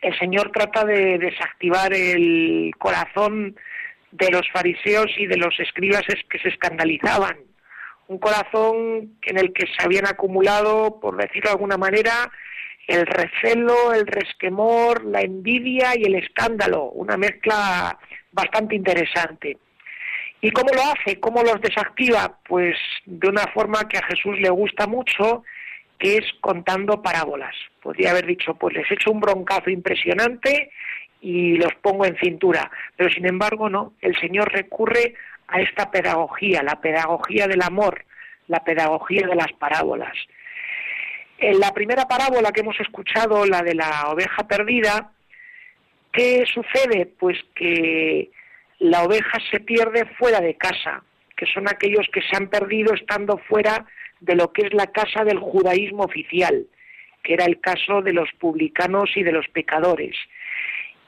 el Señor trata de desactivar el corazón de los fariseos y de los escribas que se escandalizaban. Un corazón en el que se habían acumulado, por decirlo de alguna manera, el recelo, el resquemor, la envidia y el escándalo, una mezcla bastante interesante. ¿Y cómo lo hace? ¿Cómo los desactiva? Pues de una forma que a Jesús le gusta mucho, que es contando parábolas. Podría haber dicho, pues les echo un broncazo impresionante y los pongo en cintura. Pero sin embargo, no. El Señor recurre a esta pedagogía, la pedagogía del amor, la pedagogía de las parábolas. En la primera parábola que hemos escuchado, la de la oveja perdida, ¿qué sucede? Pues que la oveja se pierde fuera de casa, que son aquellos que se han perdido estando fuera de lo que es la casa del judaísmo oficial, que era el caso de los publicanos y de los pecadores.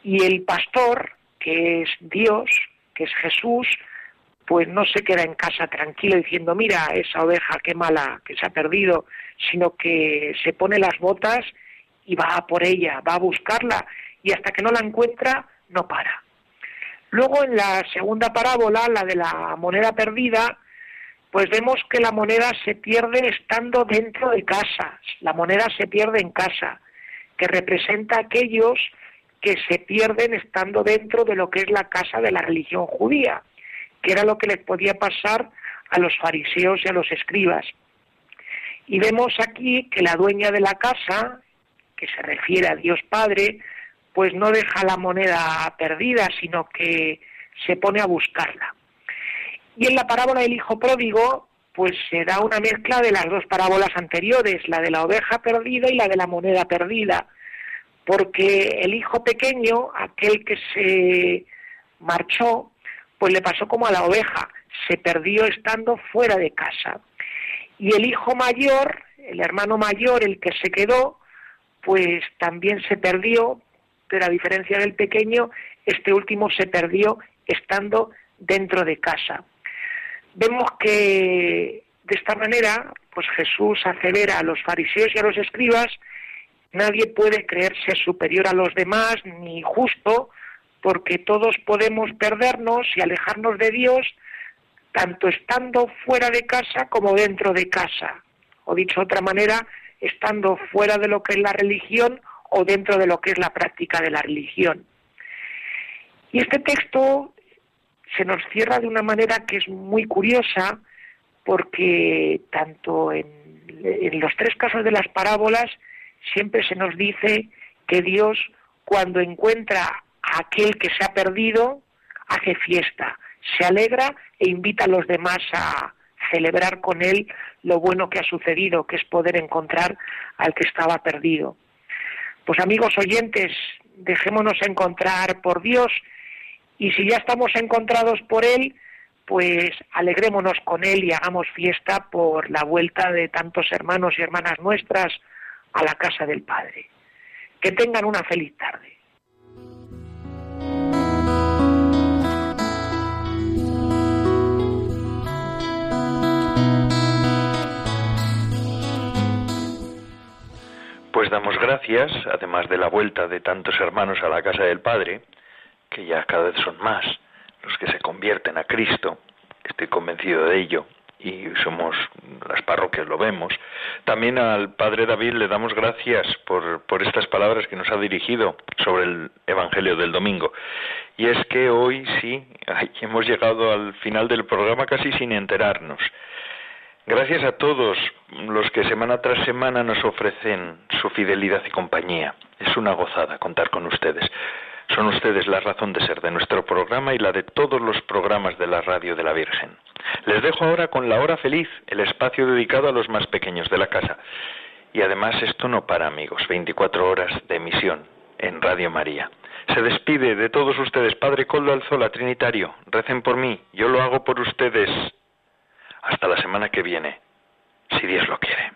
Y el pastor, que es Dios, que es Jesús, pues no se queda en casa tranquilo diciendo, mira, esa oveja, qué mala, que se ha perdido, sino que se pone las botas y va por ella, va a buscarla, y hasta que no la encuentra, no para. Luego en la segunda parábola, la de la moneda perdida, pues vemos que la moneda se pierde estando dentro de casa, la moneda se pierde en casa, que representa a aquellos que se pierden estando dentro de lo que es la casa de la religión judía que era lo que les podía pasar a los fariseos y a los escribas. Y vemos aquí que la dueña de la casa, que se refiere a Dios Padre, pues no deja la moneda perdida, sino que se pone a buscarla. Y en la parábola del hijo pródigo, pues se da una mezcla de las dos parábolas anteriores, la de la oveja perdida y la de la moneda perdida, porque el hijo pequeño, aquel que se marchó, pues le pasó como a la oveja, se perdió estando fuera de casa. Y el hijo mayor, el hermano mayor, el que se quedó, pues también se perdió, pero a diferencia del pequeño, este último se perdió estando dentro de casa. Vemos que de esta manera, pues Jesús hace ver a los fariseos y a los escribas, nadie puede creerse superior a los demás ni justo, porque todos podemos perdernos y alejarnos de Dios tanto estando fuera de casa como dentro de casa. O dicho de otra manera, estando fuera de lo que es la religión o dentro de lo que es la práctica de la religión. Y este texto se nos cierra de una manera que es muy curiosa porque tanto en, los tres casos de las parábolas siempre se nos dice que Dios cuando encuentra aquel que se ha perdido hace fiesta, se alegra e invita a los demás a celebrar con él lo bueno que ha sucedido, que es poder encontrar al que estaba perdido. Pues amigos oyentes, dejémonos encontrar por Dios y si ya estamos encontrados por Él, pues alegrémonos con Él y hagamos fiesta por la vuelta de tantos hermanos y hermanas nuestras a la casa del Padre. Que tengan una feliz tarde. Pues damos gracias, además de la vuelta de tantos hermanos a la casa del Padre, que ya cada vez son más los que se convierten a Cristo, estoy convencido de ello, y somos las parroquias lo vemos. También al Padre David le damos gracias por, por estas palabras que nos ha dirigido sobre el Evangelio del domingo. Y es que hoy sí, hemos llegado al final del programa casi sin enterarnos. Gracias a todos los que semana tras semana nos ofrecen su fidelidad y compañía. Es una gozada contar con ustedes. Son ustedes la razón de ser de nuestro programa y la de todos los programas de la Radio de la Virgen. Les dejo ahora con la hora feliz, el espacio dedicado a los más pequeños de la casa. Y además esto no para amigos, 24 horas de emisión en Radio María. Se despide de todos ustedes Padre Coldo Alzola Trinitario. Recen por mí, yo lo hago por ustedes. Hasta la semana que viene, si Dios lo quiere.